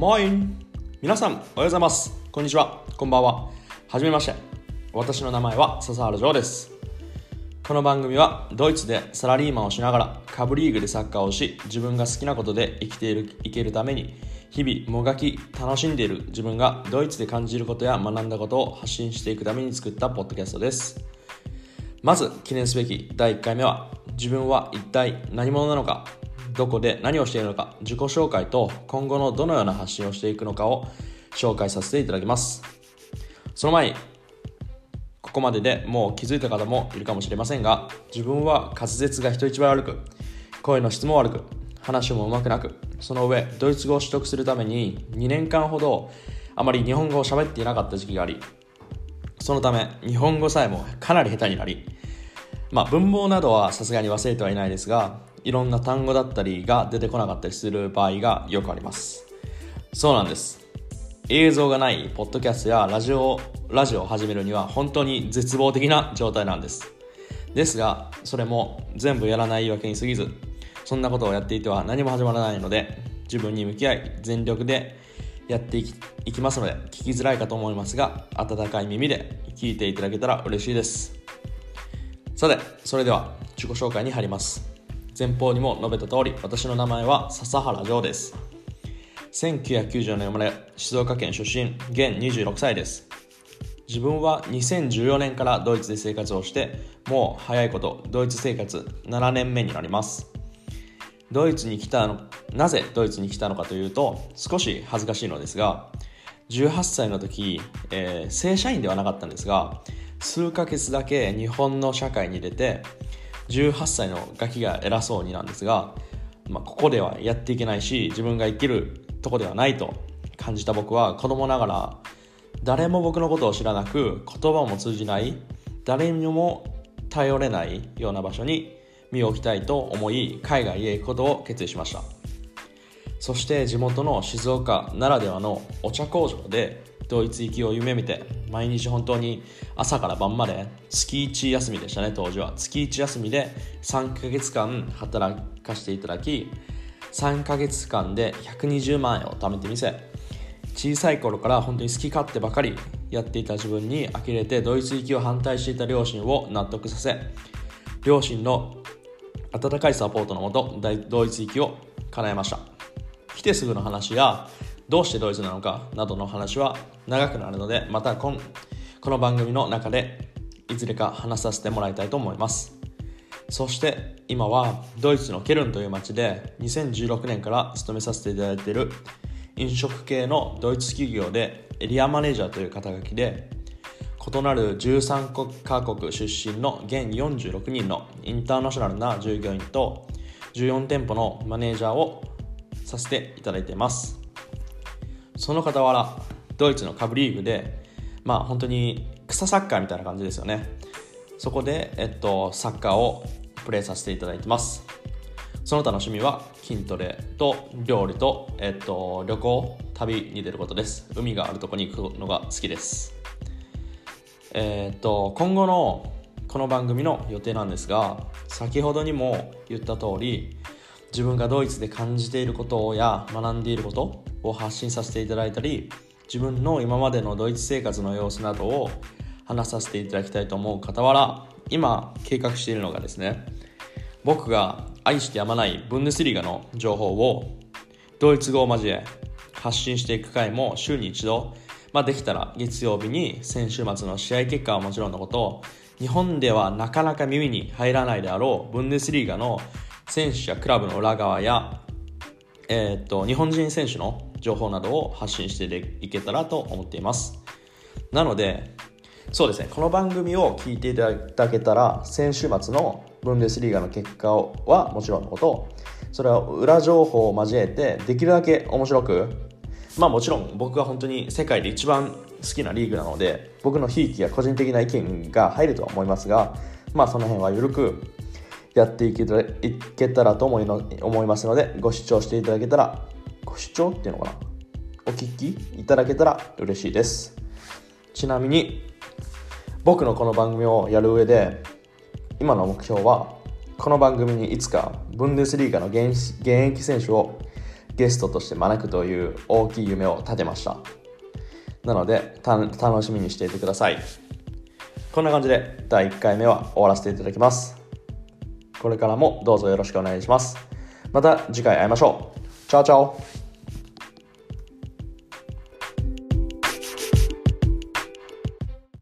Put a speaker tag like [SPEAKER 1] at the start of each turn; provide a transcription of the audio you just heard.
[SPEAKER 1] モイン皆さんおはようございます。こんにちは。こんばんは。はじめまして。私の名前は笹原城です。この番組はドイツでサラリーマンをしながら下部リーグでサッカーをし自分が好きなことで生きているいけるために日々もがき楽しんでいる自分がドイツで感じることや学んだことを発信していくために作ったポッドキャストです。まず記念すべき第1回目は自分は一体何者なのか。どこで何をしているのか自己紹介と今後のどのような発信をしていくのかを紹介させていただきます。その前にここまででもう気づいた方もいるかもしれませんが自分は滑舌が人一倍悪く声の質も悪く話もうまくなくその上ドイツ語を取得するために2年間ほどあまり日本語を喋っていなかった時期がありそのため日本語さえもかなり下手になりまあ文法などはさすがに忘れてはいないですがいろんな単語だったりが出てこなかったりする場合がよくあります。そうなんです。映像がないポッドキャストやラジオラジオを始めるには本当に絶望的な状態なんです。ですがそれも全部やらないわけに過ぎずそんなことをやっていては何も始まらないので自分に向き合い全力でやっていきいきますので聞きづらいかと思いますが温かい耳で聞いていただけたら嬉しいです。さてそれでは自己紹介に入ります。前方にも述べた通り私の名前は笹原城です。1990年生まれ静岡県出身現26歳です。自分は2014年からドイツで生活をしてもう早いことドイツ生活7年目になります。ドイツに来たのなぜドイツに来たのかというと少し恥ずかしいのですが18歳の時、えー、正社員ではなかったんですが数ヶ月だけ日本の社会に出て18歳のガキが偉そうになんですが、まあ、ここではやっていけないし自分が生きるとこではないと感じた僕は子供ながら誰も僕のことを知らなく言葉も通じない誰にも頼れないような場所に身を置きたいと思い海外へ行くことを決意しました。そして地元の静岡ならではのお茶工場でドイツ行きを夢見て毎日本当に朝から晩まで月1休みでしたね当時は。月1休みで3ヶ月間働かせていただき3ヶ月間で120万円を貯めてみせ小さい頃から本当に好き勝手ばかりやっていた自分に呆れてドイツ行きを反対していた両親を納得させ両親の温かいサポートのもとドイツ行きを叶えました。来てすぐの話やどうしてドイツなのかなどの話は長くなるのでまたこの番組の中でいずれか話させてもらいたいと思います。そして今はドイツのケルンという町で2016年から勤めさせていただいている飲食系のドイツ企業でエリアマネージャーという肩書きで異なる13カ国出身の現46人のインターナショナルな従業員と14店舗のマネージャーをさせていただいています。その傍らドイツの下部リーグでまあ本当に草サッカーみたいな感じですよね。そこで、えっと、サッカーをプレーさせていただいてます。その他の趣味は筋トレと料理と、えっと、旅行旅に出ることです。海があるとこに行くのが好きです。えっと今後のこの番組の予定なんですが先ほどにも言った通り自分がドイツで感じていることや学んでいることを発信させていただいたり自分の今までのドイツ生活の様子などを話させていただきたいと思う傍ら今計画しているのがですね僕が愛してやまないブンデスリーガの情報をドイツ語を交え発信していく回も週に一度、まあ、できたら月曜日に先週末の試合結果はもちろんのこと日本ではなかなか耳に入らないであろうブンデスリーガの選手やクラブの裏側や、えー、っと日本人選手の情報などを発信していけたらと思っています。なのでそうですねこの番組を聞いていただけたら先週末のブンデスリーガの結果はもちろんのことそれは裏情報を交えてできるだけ面白くまあもちろん僕が本当に世界で一番好きなリーグなので僕のひいきや個人的な意見が入るとは思いますがまあその辺は緩くやっていけたらいけたらと思いの思いますのでご視聴していただけたらご視聴っていうのかな？お聞きいただけたら嬉しいです。ちなみに僕のこの番組をやる上で今の目標はこの番組にいつかブンデスリーガの現役選手をゲストとして招くという大きい夢を立てました。なので楽しみにしていてください。こんな感じで第1回目は終わらせていただきます。これからもどうぞよろしくお願いします。また次回会いましょう。チャオチャオ。